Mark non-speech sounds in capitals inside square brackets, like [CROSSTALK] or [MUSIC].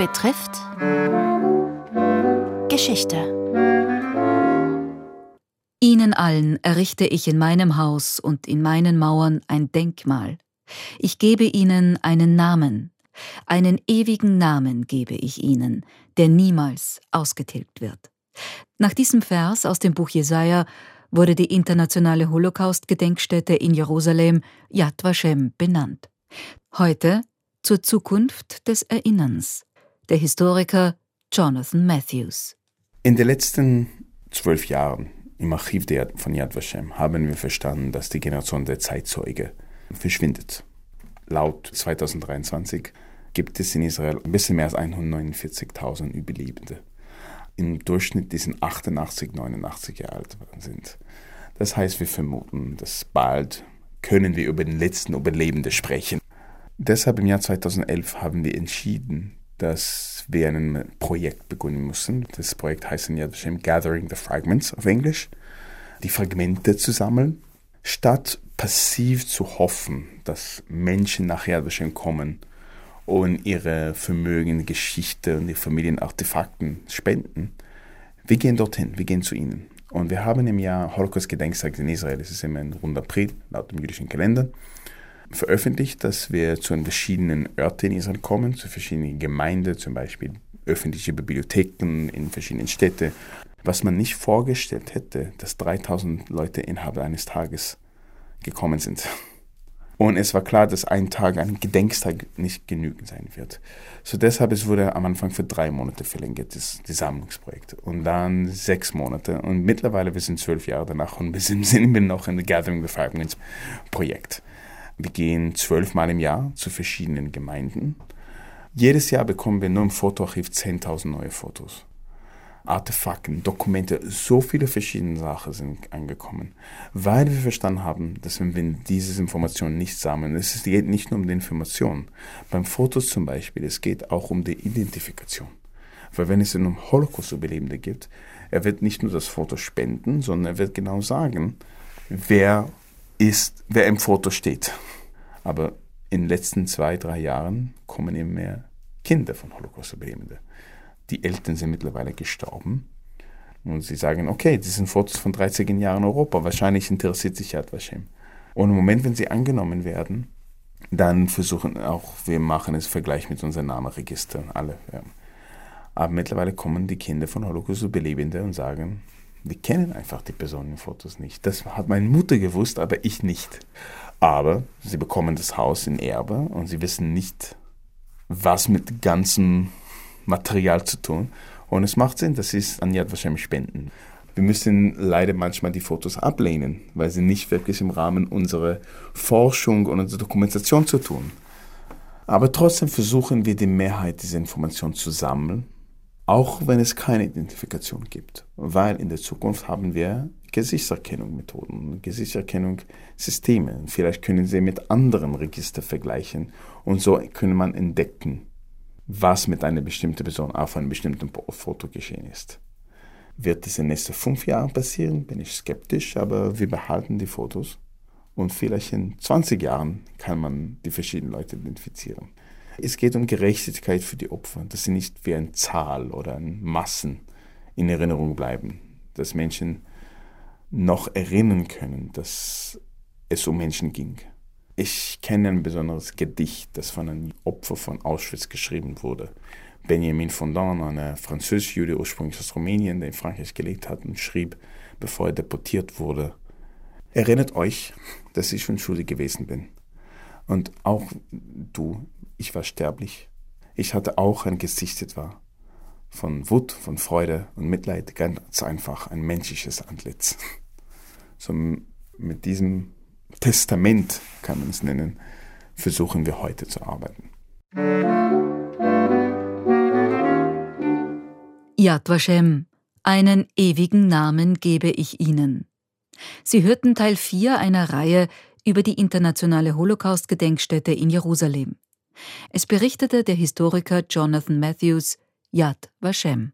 betrifft Geschichte. Ihnen allen errichte ich in meinem Haus und in meinen Mauern ein Denkmal. Ich gebe ihnen einen Namen, einen ewigen Namen gebe ich ihnen, der niemals ausgetilgt wird. Nach diesem Vers aus dem Buch Jesaja wurde die internationale Holocaust-Gedenkstätte in Jerusalem Yad Vashem benannt. Heute zur Zukunft des Erinnerns. Der Historiker Jonathan Matthews. In den letzten zwölf Jahren im Archiv von Yad Vashem haben wir verstanden, dass die Generation der Zeitzeuge verschwindet. Laut 2023 gibt es in Israel ein bisschen mehr als 149.000 Überlebende. Im Durchschnitt, die sind 88, 89 Jahre alt sind. Das heißt, wir vermuten, dass bald können wir über den letzten Überlebenden sprechen. Deshalb im Jahr 2011 haben wir entschieden, dass wir ein Projekt beginnen müssen. Das Projekt heißt in Yad Gathering the Fragments auf Englisch, die Fragmente zu sammeln, statt passiv zu hoffen, dass Menschen nach Yad kommen und ihre Vermögen, Geschichte und ihre Familienartefakten spenden. Wir gehen dorthin, wir gehen zu ihnen. Und wir haben im Jahr Holocaust-Gedenktag in Israel, das ist immer im rund April, laut dem jüdischen Kalender, veröffentlicht, dass wir zu verschiedenen Orten in Israel kommen, zu verschiedenen Gemeinden, zum Beispiel öffentliche Bibliotheken in verschiedenen Städten. Was man nicht vorgestellt hätte, dass 3000 Leute innerhalb eines Tages gekommen sind. Und es war klar, dass ein Tag, ein Gedenkstag nicht genügend sein wird. So deshalb es wurde am Anfang für drei Monate verlängert, das, das Sammlungsprojekt. Und dann sechs Monate. Und mittlerweile, wir sind zwölf Jahre danach und wir sind, [LAUGHS] sind wir noch in der Gathering the Fragments Projekt. Wir gehen zwölfmal im Jahr zu verschiedenen Gemeinden. Jedes Jahr bekommen wir nur im Fotoarchiv 10.000 neue Fotos. Artefakten, Dokumente, so viele verschiedene Sachen sind angekommen, weil wir verstanden haben, dass wenn wir diese Informationen nicht sammeln, es geht nicht nur um die Information. Beim Fotos zum Beispiel, es geht auch um die Identifikation. Weil wenn es um Holocaust-Überlebende geht, er wird nicht nur das Foto spenden, sondern er wird genau sagen, wer ist, wer im Foto steht. Aber in den letzten zwei, drei Jahren kommen immer mehr Kinder von Holocaust-Überlebenden. Die Eltern sind mittlerweile gestorben. Und sie sagen, okay, das sind Fotos von 30 Jahren Europa. Wahrscheinlich interessiert sich Yad Vashem. Und im Moment, wenn sie angenommen werden, dann versuchen auch, wir machen es Vergleich mit unseren Namenregistern, alle. Ja. Aber mittlerweile kommen die Kinder von Holocaust-Überlebenden und sagen, die kennen einfach die Personenfotos nicht. Das hat meine Mutter gewusst, aber ich nicht. Aber sie bekommen das Haus in Erbe und sie wissen nicht, was mit ganzem Material zu tun. Und es macht Sinn, dass sie es an Yad Vashem spenden. Wir müssen leider manchmal die Fotos ablehnen, weil sie nicht wirklich im Rahmen unserer Forschung und unserer Dokumentation zu tun. Aber trotzdem versuchen wir die Mehrheit dieser Informationen zu sammeln auch wenn es keine Identifikation gibt. Weil in der Zukunft haben wir Gesichtserkennungsmethoden, Gesichtserkennungssysteme. Vielleicht können Sie mit anderen Registern vergleichen und so können man entdecken, was mit einer bestimmten Person auf einem bestimmten Foto geschehen ist. Wird das in den nächsten fünf Jahren passieren, bin ich skeptisch, aber wir behalten die Fotos und vielleicht in 20 Jahren kann man die verschiedenen Leute identifizieren. Es geht um Gerechtigkeit für die Opfer, dass sie nicht wie eine Zahl oder ein Massen in Erinnerung bleiben, dass Menschen noch erinnern können, dass es um Menschen ging. Ich kenne ein besonderes Gedicht, das von einem Opfer von Auschwitz geschrieben wurde. Benjamin Fondant, ein französisch-Jude ursprünglich aus Rumänien, der in Frankreich gelebt hat und schrieb, bevor er deportiert wurde, Erinnert euch, dass ich schon schuldig gewesen bin. Und auch du, ich war sterblich. Ich hatte auch ein Gesicht etwa von Wut, von Freude und Mitleid, ganz einfach ein menschliches Antlitz. So mit diesem Testament, kann man es nennen, versuchen wir heute zu arbeiten. Yad Vashem, einen ewigen Namen gebe ich Ihnen. Sie hörten Teil 4 einer Reihe über die internationale Holocaust-Gedenkstätte in Jerusalem. Es berichtete der Historiker Jonathan Matthews Yad Vashem.